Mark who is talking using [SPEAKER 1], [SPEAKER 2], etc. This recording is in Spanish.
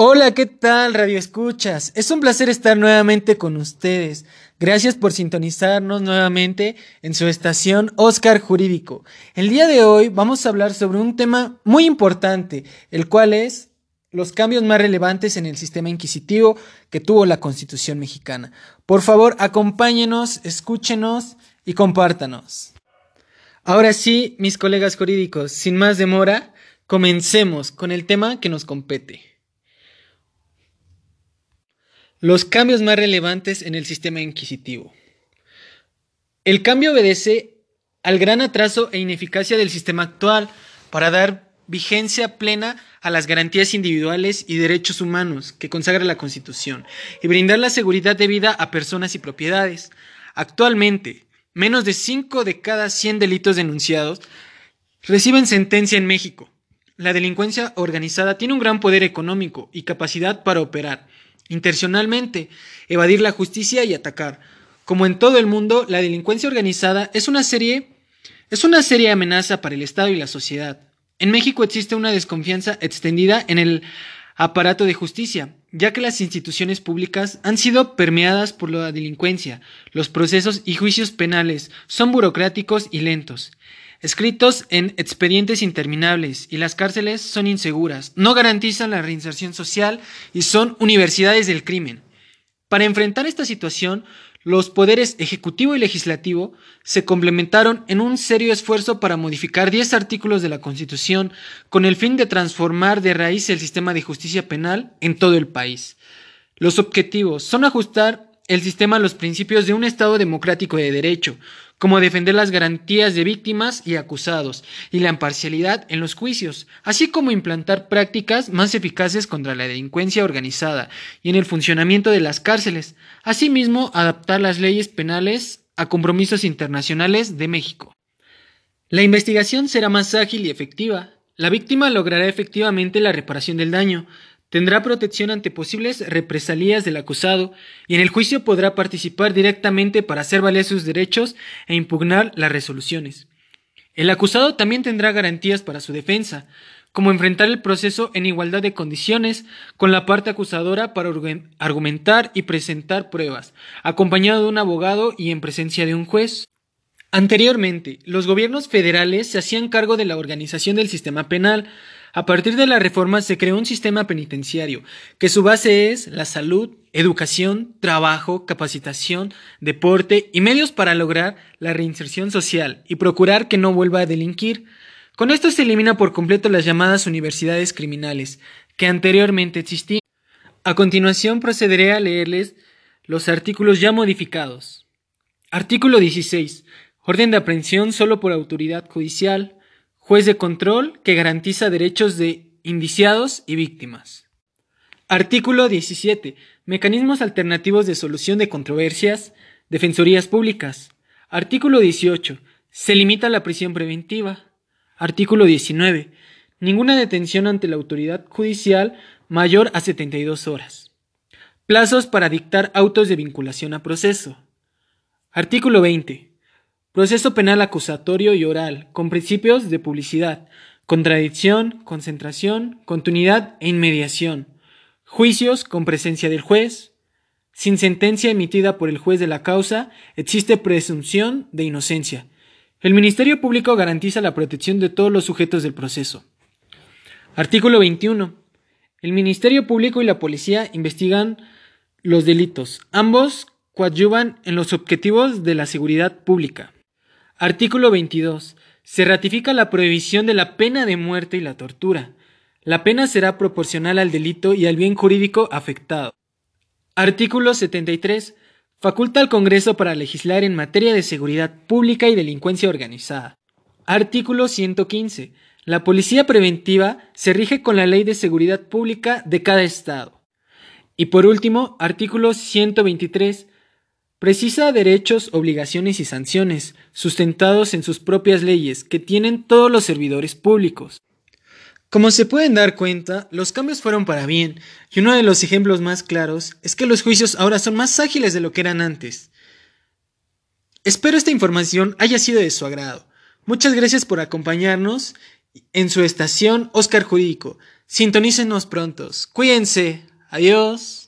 [SPEAKER 1] Hola, ¿qué tal, Radio Escuchas? Es un placer estar nuevamente con ustedes. Gracias por sintonizarnos nuevamente en su estación Oscar Jurídico. El día de hoy vamos a hablar sobre un tema muy importante, el cual es los cambios más relevantes en el sistema inquisitivo que tuvo la Constitución mexicana. Por favor, acompáñenos, escúchenos y compártanos. Ahora sí, mis colegas jurídicos, sin más demora, comencemos con el tema que nos compete. Los cambios más relevantes en el sistema inquisitivo. El cambio obedece al gran atraso e ineficacia del sistema actual para dar vigencia plena a las garantías individuales y derechos humanos que consagra la Constitución y brindar la seguridad de vida a personas y propiedades. Actualmente, menos de 5 de cada 100 delitos denunciados reciben sentencia en México. La delincuencia organizada tiene un gran poder económico y capacidad para operar intencionalmente, evadir la justicia y atacar. Como en todo el mundo, la delincuencia organizada es una serie es una seria amenaza para el Estado y la sociedad. En México existe una desconfianza extendida en el aparato de justicia, ya que las instituciones públicas han sido permeadas por la delincuencia. Los procesos y juicios penales son burocráticos y lentos escritos en expedientes interminables y las cárceles son inseguras, no garantizan la reinserción social y son universidades del crimen. Para enfrentar esta situación, los poderes ejecutivo y legislativo se complementaron en un serio esfuerzo para modificar 10 artículos de la Constitución con el fin de transformar de raíz el sistema de justicia penal en todo el país. Los objetivos son ajustar el sistema a los principios de un Estado democrático de derecho, como defender las garantías de víctimas y acusados y la imparcialidad en los juicios, así como implantar prácticas más eficaces contra la delincuencia organizada y en el funcionamiento de las cárceles, asimismo adaptar las leyes penales a compromisos internacionales de México. La investigación será más ágil y efectiva. La víctima logrará efectivamente la reparación del daño, tendrá protección ante posibles represalias del acusado y en el juicio podrá participar directamente para hacer valer sus derechos e impugnar las resoluciones. El acusado también tendrá garantías para su defensa, como enfrentar el proceso en igualdad de condiciones con la parte acusadora para argumentar y presentar pruebas, acompañado de un abogado y en presencia de un juez. Anteriormente, los gobiernos federales se hacían cargo de la organización del sistema penal, a partir de la reforma se creó un sistema penitenciario que su base es la salud, educación, trabajo, capacitación, deporte y medios para lograr la reinserción social y procurar que no vuelva a delinquir. Con esto se elimina por completo las llamadas universidades criminales que anteriormente existían. A continuación procederé a leerles los artículos ya modificados. Artículo 16. Orden de aprehensión solo por autoridad judicial. Juez de control que garantiza derechos de indiciados y víctimas. Artículo 17. Mecanismos alternativos de solución de controversias. Defensorías públicas. Artículo 18. Se limita la prisión preventiva. Artículo 19. Ninguna detención ante la autoridad judicial mayor a 72 horas. Plazos para dictar autos de vinculación a proceso. Artículo 20. Proceso penal acusatorio y oral, con principios de publicidad, contradicción, concentración, continuidad e inmediación. Juicios con presencia del juez. Sin sentencia emitida por el juez de la causa, existe presunción de inocencia. El Ministerio Público garantiza la protección de todos los sujetos del proceso. Artículo 21. El Ministerio Público y la Policía investigan los delitos. Ambos coadyuvan en los objetivos de la seguridad pública. Artículo 22. Se ratifica la prohibición de la pena de muerte y la tortura. La pena será proporcional al delito y al bien jurídico afectado. Artículo 73. Faculta al Congreso para legislar en materia de seguridad pública y delincuencia organizada. Artículo 115. La policía preventiva se rige con la ley de seguridad pública de cada Estado. Y por último, artículo 123 Precisa derechos, obligaciones y sanciones, sustentados en sus propias leyes, que tienen todos los servidores públicos. Como se pueden dar cuenta, los cambios fueron para bien, y uno de los ejemplos más claros es que los juicios ahora son más ágiles de lo que eran antes. Espero esta información haya sido de su agrado. Muchas gracias por acompañarnos en su estación Oscar Jurídico. Sintonícenos prontos. Cuídense. Adiós.